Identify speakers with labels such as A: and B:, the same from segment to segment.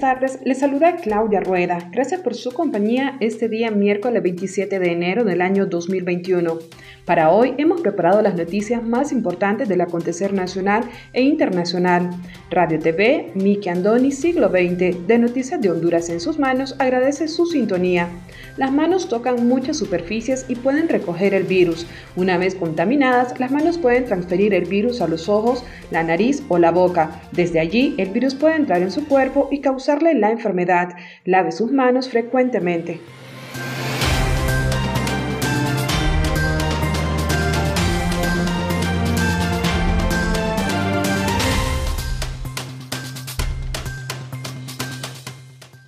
A: Buenas tardes. Les saluda Claudia Rueda. Gracias por su compañía este día miércoles 27 de enero del año 2021. Para hoy hemos preparado las noticias más importantes del acontecer nacional e internacional. Radio TV, Miki Andoni, siglo XX, de Noticias de Honduras en sus manos, agradece su sintonía. Las manos tocan muchas superficies y pueden recoger el virus. Una vez contaminadas, las manos pueden transferir el virus a los ojos, la nariz o la boca. Desde allí, el virus puede entrar en su cuerpo y causarle la enfermedad. Lave sus manos frecuentemente.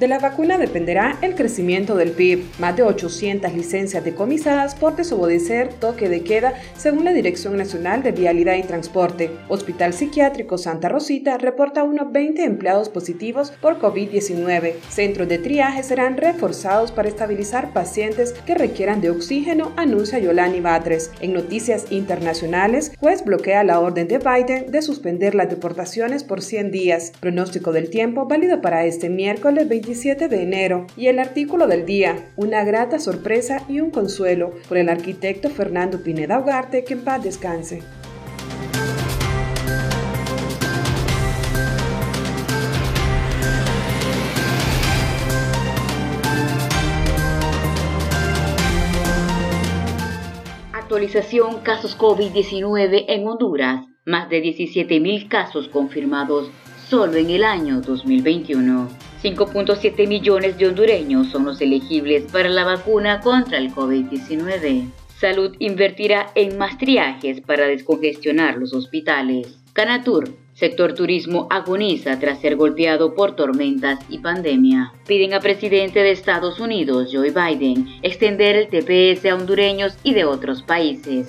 A: De la vacuna dependerá el crecimiento del PIB. Más de 800 licencias decomisadas por desobedecer toque de queda según la Dirección Nacional de Vialidad y Transporte. Hospital Psiquiátrico Santa Rosita reporta unos 20 empleados positivos por COVID-19. Centros de triaje serán reforzados para estabilizar pacientes que requieran de oxígeno, anuncia Yolani Batres. En noticias internacionales, juez bloquea la orden de Biden de suspender las deportaciones por 100 días. Pronóstico del tiempo válido para este miércoles 20 de enero y el artículo del día, una grata sorpresa y un consuelo por el arquitecto Fernando Pineda Ugarte, que en paz descanse.
B: Actualización casos COVID-19 en Honduras. Más de 17.000 casos confirmados solo en el año 2021. 5.7 millones de hondureños son los elegibles para la vacuna contra el COVID-19. Salud invertirá en más triajes para descongestionar los hospitales. Canatur, sector turismo agoniza tras ser golpeado por tormentas y pandemia. Piden a presidente de Estados Unidos, Joe Biden, extender el TPS a hondureños y de otros países.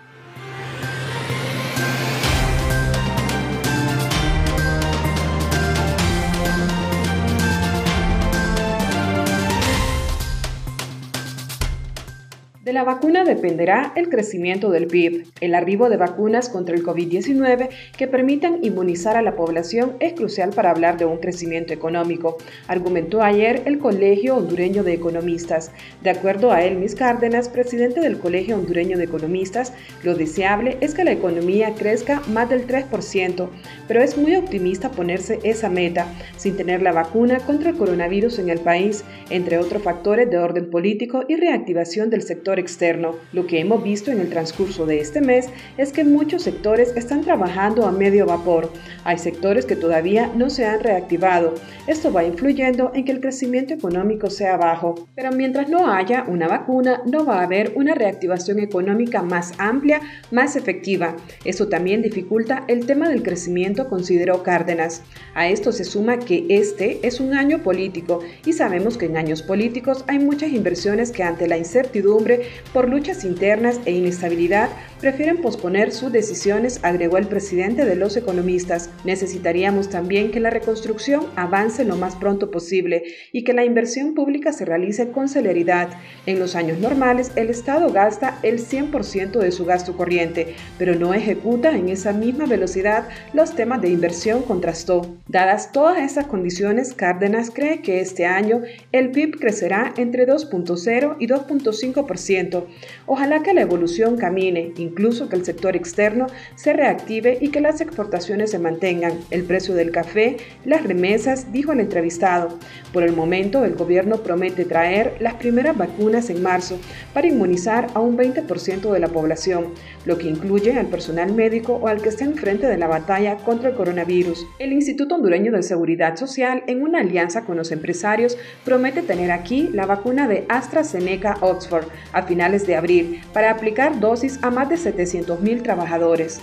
A: De la vacuna dependerá el crecimiento del PIB. El arribo de vacunas contra el COVID-19 que permitan inmunizar a la población es crucial para hablar de un crecimiento económico, argumentó ayer el Colegio Hondureño de Economistas. De acuerdo a Elmis Cárdenas, presidente del Colegio Hondureño de Economistas, lo deseable es que la economía crezca más del 3%, pero es muy optimista ponerse esa meta sin tener la vacuna contra el coronavirus en el país, entre otros factores de orden político y reactivación del sector externo. Lo que hemos visto en el transcurso de este mes es que muchos sectores están trabajando a medio vapor. Hay sectores que todavía no se han reactivado. Esto va influyendo en que el crecimiento económico sea bajo. Pero mientras no haya una vacuna, no va a haber una reactivación económica más amplia, más efectiva. Eso también dificulta el tema del crecimiento, consideró Cárdenas. A esto se suma que este es un año político y sabemos que en años políticos hay muchas inversiones que ante la incertidumbre por luchas internas e inestabilidad prefieren posponer sus decisiones, agregó el presidente de los economistas. Necesitaríamos también que la reconstrucción avance lo más pronto posible y que la inversión pública se realice con celeridad. En los años normales, el Estado gasta el 100% de su gasto corriente, pero no ejecuta en esa misma velocidad los temas de inversión, contrastó. Dadas todas estas condiciones, Cárdenas cree que este año el PIB crecerá entre 2.0 y 2.5%. Ojalá que la evolución camine, incluso que el sector externo se reactive y que las exportaciones se mantengan. El precio del café, las remesas, dijo el entrevistado. Por el momento, el gobierno promete traer las primeras vacunas en marzo para inmunizar a un 20% de la población, lo que incluye al personal médico o al que esté enfrente de la batalla contra el coronavirus. El Instituto Hondureño de Seguridad Social, en una alianza con los empresarios, promete tener aquí la vacuna de AstraZeneca Oxford a finales de abril para aplicar dosis a más de 700.000 trabajadores.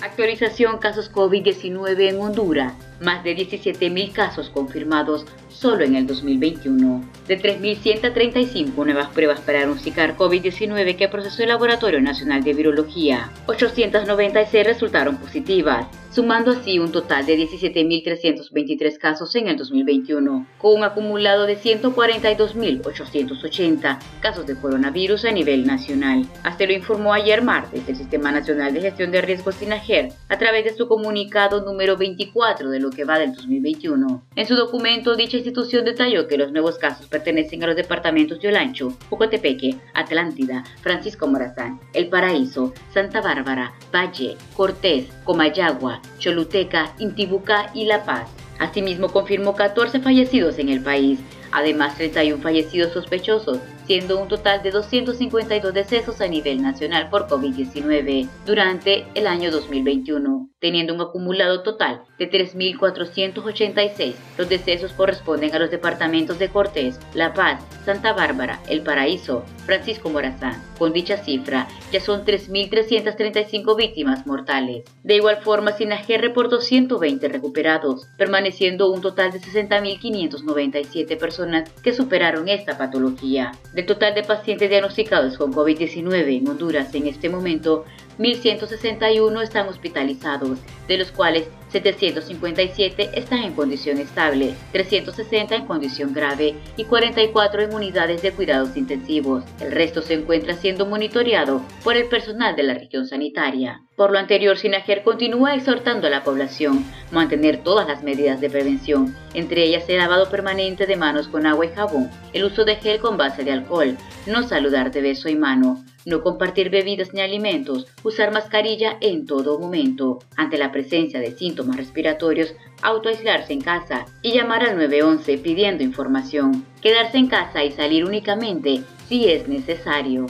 B: Actualización casos COVID-19 en Honduras. Más de 17.000 casos confirmados solo en el 2021. De 3.135 nuevas pruebas para diagnosticar COVID-19 que procesó el Laboratorio Nacional de Virología, 896 resultaron positivas, sumando así un total de 17.323 casos en el 2021, con un acumulado de 142.880 casos de coronavirus a nivel nacional. Hasta lo informó ayer martes el Sistema Nacional de Gestión de Riesgos SINAGER a través de su comunicado número 24 de lo que va del 2021. En su documento, dicha institución institución detalló que los nuevos casos pertenecen a los departamentos de Olancho, Pocotepeque, Atlántida, Francisco Morazán, El Paraíso, Santa Bárbara, Valle, Cortés, Comayagua, Choluteca, Intibucá y La Paz. Asimismo, confirmó 14 fallecidos en el país, además 31 fallecidos sospechosos, siendo un total de 252 decesos a nivel nacional por COVID-19 durante el año 2021, teniendo un acumulado total de 3.486. Los decesos corresponden a los departamentos de Cortés, La Paz, Santa Bárbara, El Paraíso, Francisco Morazán. Con dicha cifra, ya son 3.335 víctimas mortales. De igual forma, Sinajer reportó 120 recuperados, permaneciendo un total de 60.597 personas que superaron esta patología. Del total de pacientes diagnosticados con COVID-19 en Honduras en este momento, 1.161 están hospitalizados, de los cuales 757 están en condición estable, 360 en condición grave y 44 en unidades de cuidados intensivos. El resto se encuentra siendo monitoreado por el personal de la región sanitaria. Por lo anterior, Sinajer continúa exhortando a la población a mantener todas las medidas de prevención, entre ellas el lavado permanente de manos con agua y jabón, el uso de gel con base de alcohol, no saludar de beso y mano, no compartir bebidas ni alimentos, usar mascarilla en todo momento. Ante la presencia de síntomas respiratorios, autoaislarse en casa y llamar al 911 pidiendo información. Quedarse en casa y salir únicamente si es necesario.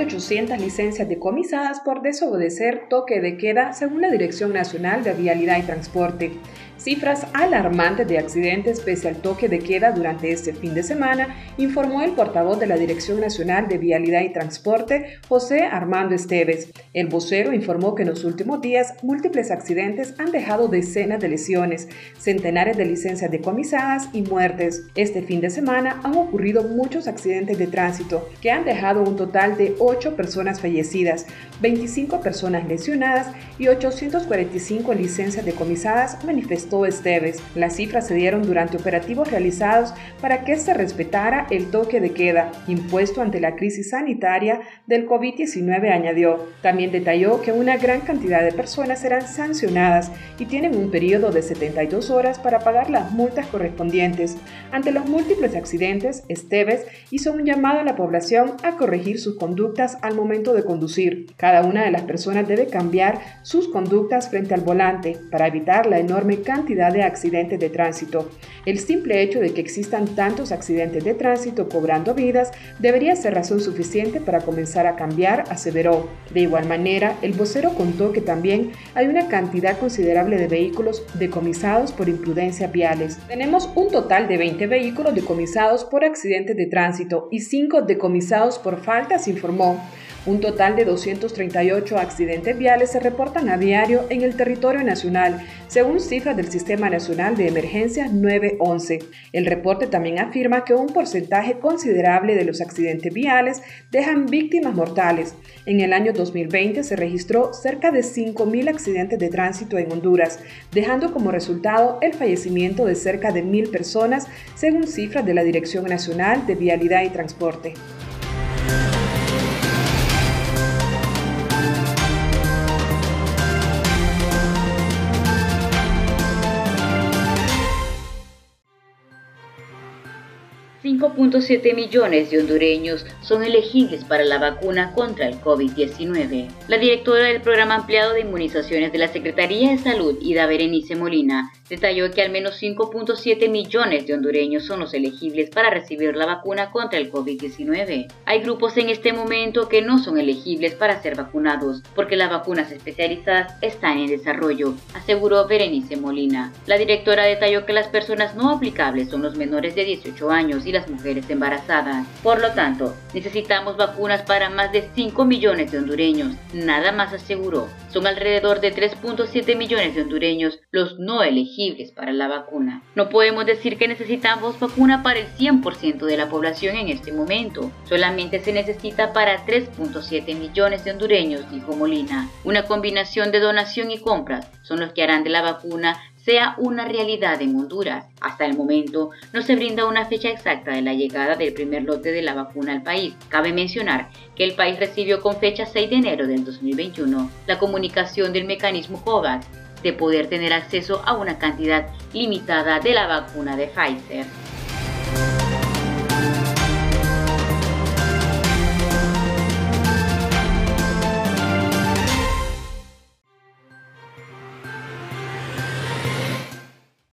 A: De 800 licencias decomisadas por desobedecer toque de queda según la Dirección Nacional de Vialidad y Transporte. Cifras alarmantes de accidentes pese al toque de queda durante este fin de semana, informó el portavoz de la Dirección Nacional de Vialidad y Transporte, José Armando Esteves. El vocero informó que en los últimos días múltiples accidentes han dejado decenas de lesiones, centenares de licencias decomisadas y muertes. Este fin de semana han ocurrido muchos accidentes de tránsito que han dejado un total de 8 8 personas fallecidas, 25 personas lesionadas y 845 licencias decomisadas, manifestó Esteves. Las cifras se dieron durante operativos realizados para que se respetara el toque de queda impuesto ante la crisis sanitaria del COVID-19, añadió. También detalló que una gran cantidad de personas serán sancionadas y tienen un periodo de 72 horas para pagar las multas correspondientes. Ante los múltiples accidentes, Esteves hizo un llamado a la población a corregir sus conductas al momento de conducir. Cada una de las personas debe cambiar sus conductas frente al volante para evitar la enorme cantidad de accidentes de tránsito. El simple hecho de que existan tantos accidentes de tránsito cobrando vidas debería ser razón suficiente para comenzar a cambiar, aseveró. De igual manera, el vocero contó que también hay una cantidad considerable de vehículos decomisados por imprudencias viales. Tenemos un total de 20 vehículos decomisados por accidentes de tránsito y 5 decomisados por faltas, informó. Un total de 238 accidentes viales se reportan a diario en el territorio nacional, según cifras del Sistema Nacional de Emergencias 911. El reporte también afirma que un porcentaje considerable de los accidentes viales dejan víctimas mortales. En el año 2020 se registró cerca de 5.000 accidentes de tránsito en Honduras, dejando como resultado el fallecimiento de cerca de 1.000 personas, según cifras de la Dirección Nacional de Vialidad y Transporte.
B: 5.7 millones de hondureños son elegibles para la vacuna contra el COVID-19. La directora del programa ampliado de inmunizaciones de la Secretaría de Salud, Ida Berenice Molina, detalló que al menos 5.7 millones de hondureños son los elegibles para recibir la vacuna contra el COVID-19. Hay grupos en este momento que no son elegibles para ser vacunados porque las vacunas especializadas están en desarrollo, aseguró Berenice Molina. La directora detalló que las personas no aplicables son los menores de 18 años y las mujeres embarazadas. Por lo tanto, necesitamos vacunas para más de 5 millones de hondureños, nada más aseguró. Son alrededor de 3.7 millones de hondureños los no elegibles para la vacuna. No podemos decir que necesitamos vacuna para el 100% de la población en este momento. Solamente se necesita para 3.7 millones de hondureños, dijo Molina. Una combinación de donación y compras son los que harán de la vacuna sea una realidad en Honduras. Hasta el momento no se brinda una fecha exacta de la llegada del primer lote de la vacuna al país. Cabe mencionar que el país recibió con fecha 6 de enero del 2021 la comunicación del mecanismo COVAX de poder tener acceso a una cantidad limitada de la vacuna de Pfizer.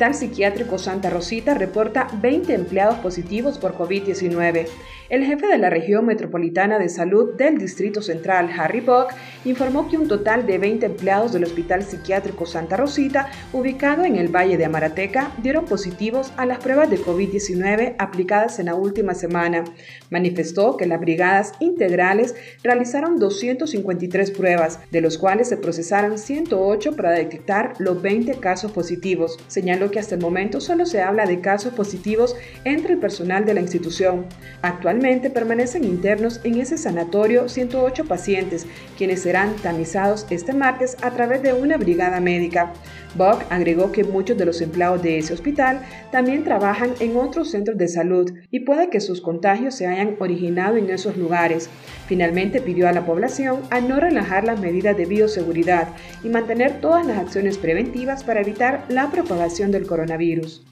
A: Hospital Psiquiátrico Santa Rosita reporta 20 empleados positivos por COVID-19. El jefe de la región metropolitana de salud del Distrito Central, Harry Bock, informó que un total de 20 empleados del Hospital Psiquiátrico Santa Rosita, ubicado en el Valle de Amarateca, dieron positivos a las pruebas de COVID-19 aplicadas en la última semana. Manifestó que las brigadas integrales realizaron 253 pruebas, de los cuales se procesaron 108 para detectar los 20 casos positivos. Señaló que hasta el momento solo se habla de casos positivos entre el personal de la institución. Actualmente, permanecen internos en ese sanatorio 108 pacientes, quienes serán tamizados este martes a través de una brigada médica. Buck agregó que muchos de los empleados de ese hospital también trabajan en otros centros de salud y puede que sus contagios se hayan originado en esos lugares. Finalmente pidió a la población a no relajar las medidas de bioseguridad y mantener todas las acciones preventivas para evitar la propagación del coronavirus.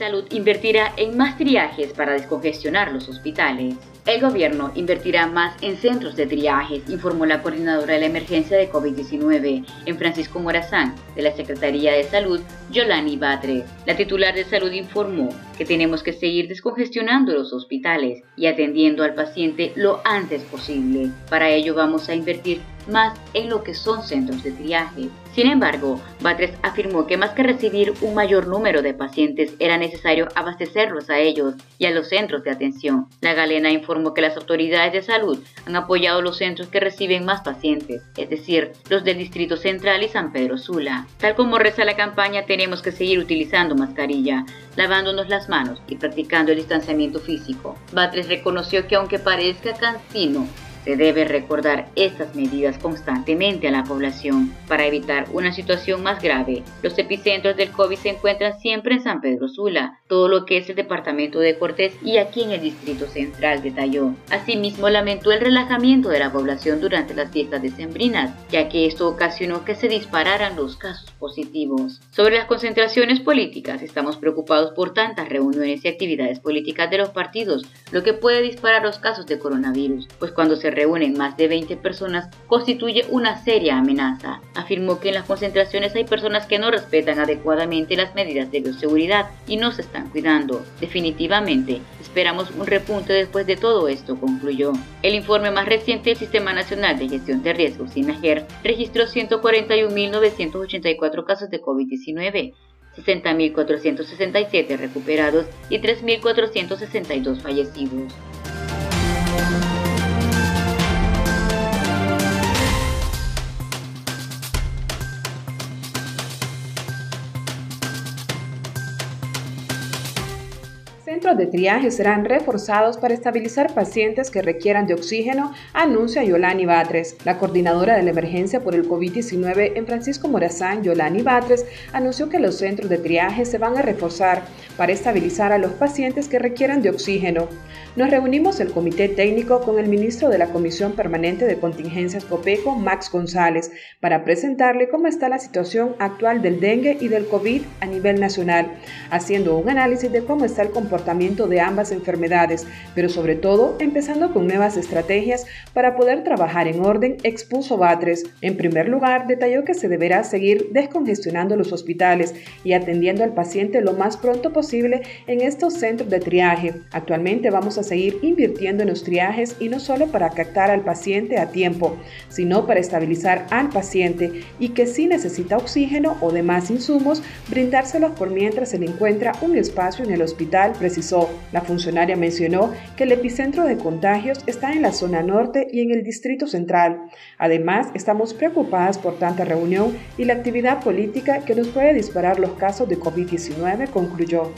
B: Salud invertirá en más triajes para descongestionar los hospitales. El gobierno invertirá más en centros de triajes, informó la coordinadora de la emergencia de COVID-19 en Francisco Morazán, de la Secretaría de Salud, Yolani Batres. La titular de salud informó que tenemos que seguir descongestionando los hospitales y atendiendo al paciente lo antes posible. Para ello vamos a invertir más en lo que son centros de triaje. Sin embargo, Batres afirmó que más que recibir un mayor número de pacientes era necesario abastecerlos a ellos y a los centros de atención. La galena informó que las autoridades de salud han apoyado los centros que reciben más pacientes, es decir, los del Distrito Central y San Pedro Sula. Tal como reza la campaña, tenemos que seguir utilizando mascarilla, lavándonos las manos y practicando el distanciamiento físico. Batres reconoció que aunque parezca cansino, se debe recordar estas medidas constantemente a la población para evitar una situación más grave. Los epicentros del COVID se encuentran siempre en San Pedro Sula, todo lo que es el departamento de Cortés y aquí en el Distrito Central, detalló. Asimismo, lamentó el relajamiento de la población durante las fiestas decembrinas, ya que esto ocasionó que se dispararan los casos positivos. Sobre las concentraciones políticas, estamos preocupados por tantas reuniones y actividades políticas de los partidos, lo que puede disparar los casos de coronavirus, pues cuando se reúnen más de 20 personas constituye una seria amenaza. Afirmó que en las concentraciones hay personas que no respetan adecuadamente las medidas de bioseguridad y no se están cuidando. Definitivamente, esperamos un repunte después de todo esto, concluyó. El informe más reciente del Sistema Nacional de Gestión de Riesgos, SINAGER, registró 141.984 casos de COVID-19. 60.467 recuperados y 3.462 fallecidos.
A: Centros de triaje serán reforzados para estabilizar pacientes que requieran de oxígeno, anuncia Yolani Batres. La coordinadora de la emergencia por el COVID-19 en Francisco Morazán, Yolani Batres, anunció que los centros de triaje se van a reforzar para estabilizar a los pacientes que requieran de oxígeno. Nos reunimos el comité técnico con el ministro de la Comisión Permanente de Contingencias COPECO, Max González, para presentarle cómo está la situación actual del dengue y del COVID a nivel nacional, haciendo un análisis de cómo está el comportamiento de ambas enfermedades, pero sobre todo empezando con nuevas estrategias para poder trabajar en orden, expuso Batres. En primer lugar, detalló que se deberá seguir descongestionando los hospitales y atendiendo al paciente lo más pronto posible en estos centros de triaje. Actualmente vamos a seguir invirtiendo en los triajes y no solo para captar al paciente a tiempo, sino para estabilizar al paciente y que si necesita oxígeno o demás insumos, brindárselos por mientras se le encuentra un espacio en el hospital la funcionaria mencionó que el epicentro de contagios está en la zona norte y en el Distrito Central. Además, estamos preocupadas por tanta reunión y la actividad política que nos puede disparar los casos de COVID-19, concluyó.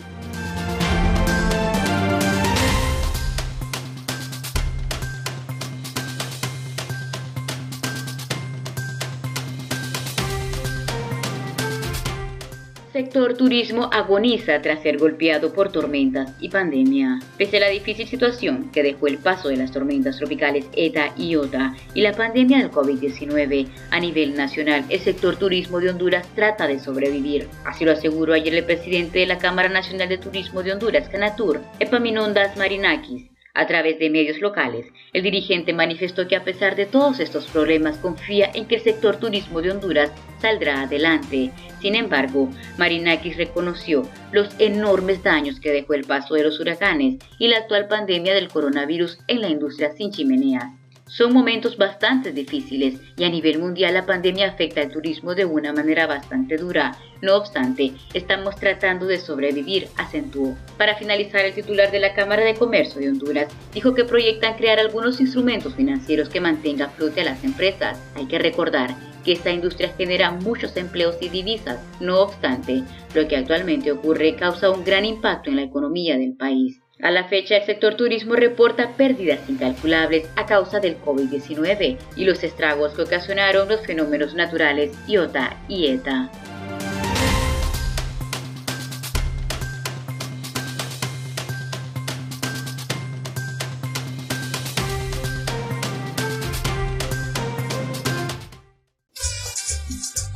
B: Sector turismo agoniza tras ser golpeado por tormentas y pandemia. Pese a la difícil situación que dejó el paso de las tormentas tropicales ETA y OTA y la pandemia del COVID-19 a nivel nacional, el sector turismo de Honduras trata de sobrevivir. Así lo aseguró ayer el presidente de la Cámara Nacional de Turismo de Honduras, Canatur, Epaminondas Marinakis, a través de medios locales, el dirigente manifestó que a pesar de todos estos problemas confía en que el sector turismo de Honduras saldrá adelante. Sin embargo, Marinakis reconoció los enormes daños que dejó el paso de los huracanes y la actual pandemia del coronavirus en la industria sin chimeneas. Son momentos bastante difíciles y a nivel mundial la pandemia afecta al turismo de una manera bastante dura. No obstante, estamos tratando de sobrevivir, acentuó. Para finalizar, el titular de la Cámara de Comercio de Honduras dijo que proyectan crear algunos instrumentos financieros que mantengan flote a las empresas. Hay que recordar que esta industria genera muchos empleos y divisas. No obstante, lo que actualmente ocurre causa un gran impacto en la economía del país. A la fecha, el sector turismo reporta pérdidas incalculables a causa del COVID-19 y los estragos que ocasionaron los fenómenos naturales Iota y ETA.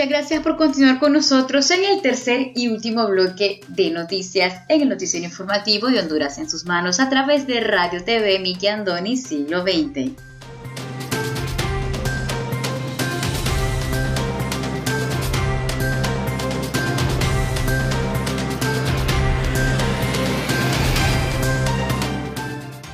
C: Muchas gracias por continuar con nosotros en el tercer y último bloque de noticias en el noticiero informativo de Honduras en sus manos a través de Radio TV Miki Andoni Siglo XX.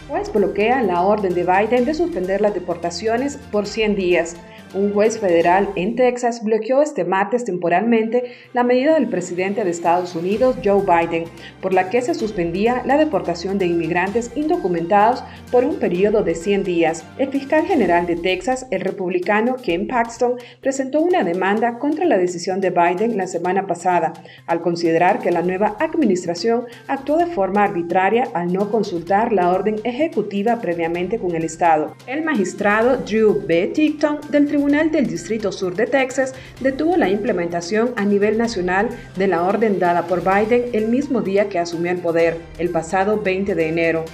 A: Juez bloquea la orden de Biden de suspender las deportaciones por 100 días. Un juez federal en Texas bloqueó este martes temporalmente la medida del presidente de Estados Unidos, Joe Biden, por la que se suspendía la deportación de inmigrantes indocumentados por un periodo de 100 días. El fiscal general de Texas, el republicano Ken Paxton, presentó una demanda contra la decisión de Biden la semana pasada, al considerar que la nueva administración actuó de forma arbitraria al no consultar la orden ejecutiva previamente con el Estado. El magistrado Drew B. Ticton del Tribunal del Distrito Sur de Texas detuvo la implementación a nivel nacional de la orden dada por Biden el mismo día que asumió el poder, el pasado 20 de enero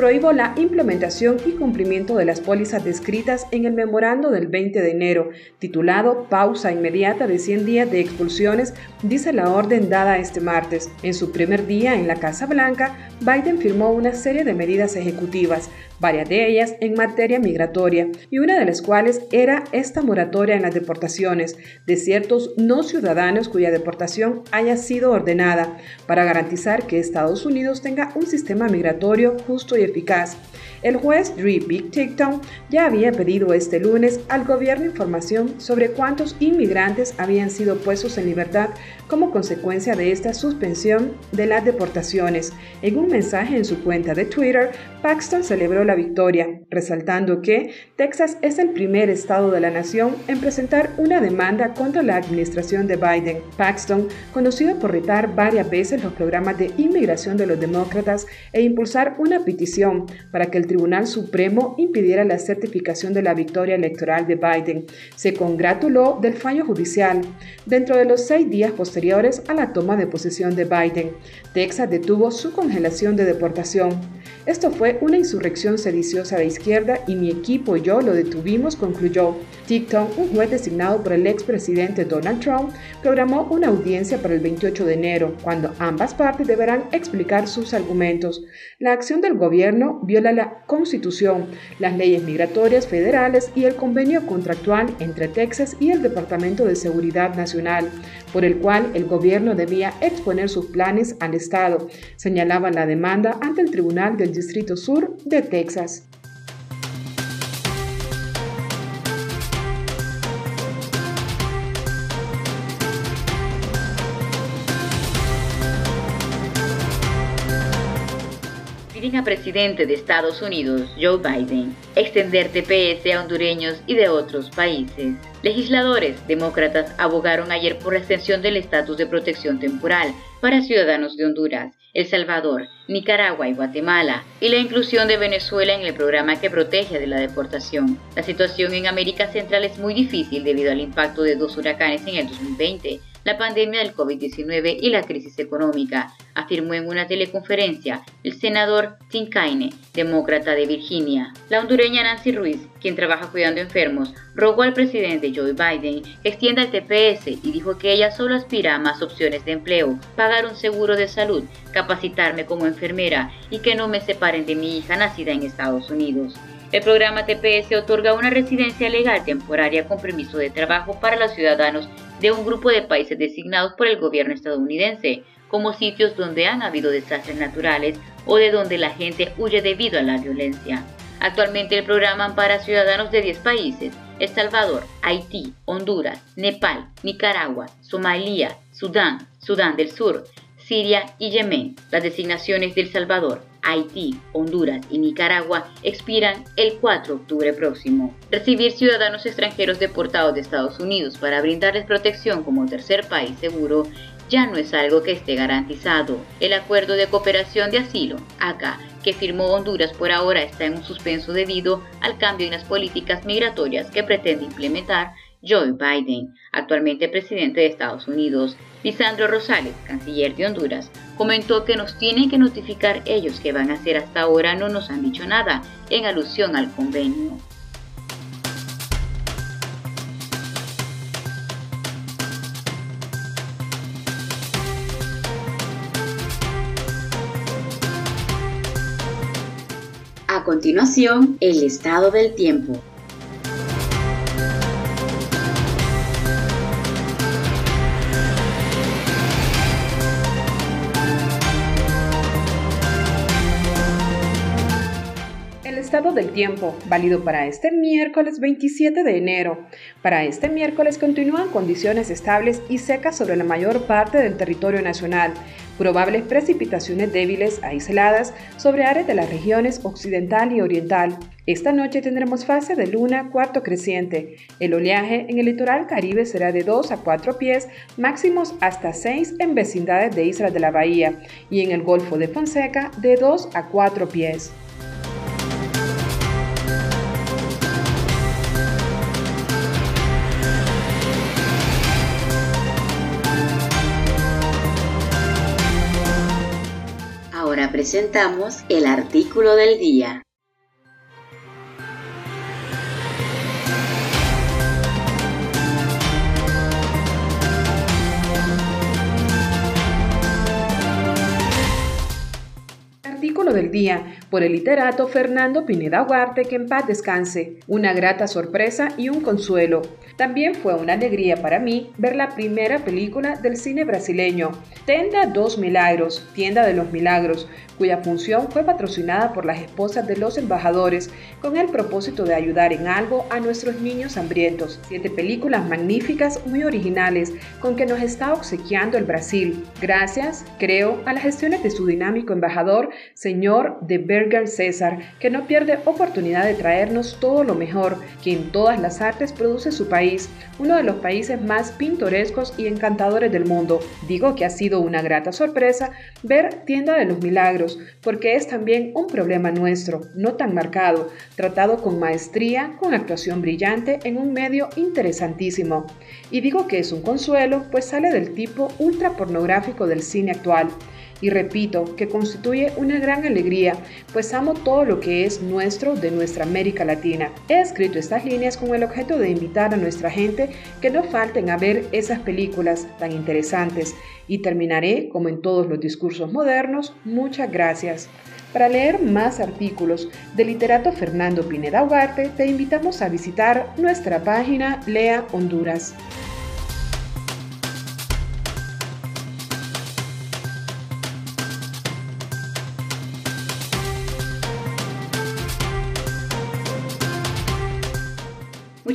A: prohíbo la implementación y cumplimiento de las pólizas descritas en el memorando del 20 de enero, titulado Pausa inmediata de 100 días de expulsiones, dice la orden dada este martes. En su primer día en la Casa Blanca, Biden firmó una serie de medidas ejecutivas, varias de ellas en materia migratoria, y una de las cuales era esta moratoria en las deportaciones de ciertos no ciudadanos cuya deportación haya sido ordenada, para garantizar que Estados Unidos tenga un sistema migratorio justo y eficaz. El juez Drew Big TikTok ya había pedido este lunes al gobierno información sobre cuántos inmigrantes habían sido puestos en libertad como consecuencia de esta suspensión de las deportaciones. En un mensaje en su cuenta de Twitter, Paxton celebró la victoria, resaltando que Texas es el primer estado de la nación en presentar una demanda contra la administración de Biden. Paxton, conocido por retar varias veces los programas de inmigración de los demócratas e impulsar una petición para que el Tribunal Supremo impidiera la certificación de la victoria electoral de Biden, se congratuló del fallo judicial. Dentro de los seis días posteriores a la toma de posesión de Biden, Texas detuvo su congelación de deportación. Esto fue una insurrección sediciosa de izquierda y mi equipo y yo lo detuvimos, concluyó. TikTok, un juez designado por el expresidente Donald Trump, programó una audiencia para el 28 de enero, cuando ambas partes deberán explicar sus argumentos. La acción del gobierno viola la Constitución, las leyes migratorias federales y el convenio contractual entre Texas y el Departamento de Seguridad Nacional, por el cual el gobierno debía exponer sus planes al Estado, señalaba la demanda ante el Tribunal del Distrito Sur de Texas.
B: Piden a presidente de Estados Unidos, Joe Biden, extender TPS a hondureños y de otros países. Legisladores demócratas abogaron ayer por la extensión del estatus de protección temporal para ciudadanos de Honduras, El Salvador, Nicaragua y Guatemala, y la inclusión de Venezuela en el programa que protege de la deportación. La situación en América Central es muy difícil debido al impacto de dos huracanes en el 2020 la pandemia del COVID-19 y la crisis económica, afirmó en una teleconferencia el senador Tim Kaine, demócrata de Virginia. La hondureña Nancy Ruiz, quien trabaja cuidando enfermos, rogó al presidente Joe Biden que extienda el TPS y dijo que ella solo aspira a más opciones de empleo, pagar un seguro de salud, capacitarme como enfermera y que no me separen de mi hija nacida en Estados Unidos. El programa TPS otorga una residencia legal temporaria con permiso de trabajo para los ciudadanos de un grupo de países designados por el gobierno estadounidense, como sitios donde han habido desastres naturales o de donde la gente huye debido a la violencia. Actualmente el programa ampara ciudadanos de 10 países, El Salvador, Haití, Honduras, Nepal, Nicaragua, Somalia, Sudán, Sudán del Sur, Siria y Yemen. Las designaciones de El Salvador, Haití, Honduras y Nicaragua expiran el 4 de octubre próximo. Recibir ciudadanos extranjeros deportados de Estados Unidos para brindarles protección como tercer país seguro ya no es algo que esté garantizado. El acuerdo de cooperación de asilo, ACA, que firmó Honduras por ahora está en un suspenso debido al cambio en las políticas migratorias que pretende implementar Joe Biden, actualmente presidente de Estados Unidos. Lisandro Rosales, canciller de Honduras, comentó que nos tienen que notificar ellos que van a hacer hasta ahora no nos han dicho nada en alusión al convenio. A continuación, el estado del tiempo.
A: Tiempo, válido para este miércoles 27 de enero. Para este miércoles continúan condiciones estables y secas sobre la mayor parte del territorio nacional. Probables precipitaciones débiles aisladas sobre áreas de las regiones occidental y oriental. Esta noche tendremos fase de luna cuarto creciente. El oleaje en el litoral caribe será de 2 a 4 pies, máximos hasta 6 en vecindades de Islas de la Bahía y en el Golfo de Fonseca de 2 a 4 pies.
B: Presentamos el artículo del día.
A: Del día por el literato Fernando Pineda Huarte, que en paz descanse. Una grata sorpresa y un consuelo. También fue una alegría para mí ver la primera película del cine brasileño, Tenda dos Milagros, Tienda de los Milagros, cuya función fue patrocinada por las esposas de los embajadores con el propósito de ayudar en algo a nuestros niños hambrientos. Siete películas magníficas, muy originales, con que nos está obsequiando el Brasil. Gracias, creo, a las gestiones de su dinámico embajador, señor de Berger César, que no pierde oportunidad de traernos todo lo mejor que en todas las artes produce su país, uno de los países más pintorescos y encantadores del mundo. Digo que ha sido una grata sorpresa ver Tienda de los Milagros porque es también un problema nuestro, no tan marcado, tratado con maestría, con actuación brillante en un medio interesantísimo. Y digo que es un consuelo, pues sale del tipo ultra pornográfico del cine actual y repito que constituye una gran alegría, pues amo todo lo que es nuestro de nuestra América Latina. He escrito estas líneas con el objeto de invitar a nuestra gente que no falten a ver esas películas tan interesantes y terminaré, como en todos los discursos modernos, muchas gracias. Para leer más artículos del literato Fernando Pineda Ugarte, te invitamos a visitar nuestra página Lea Honduras.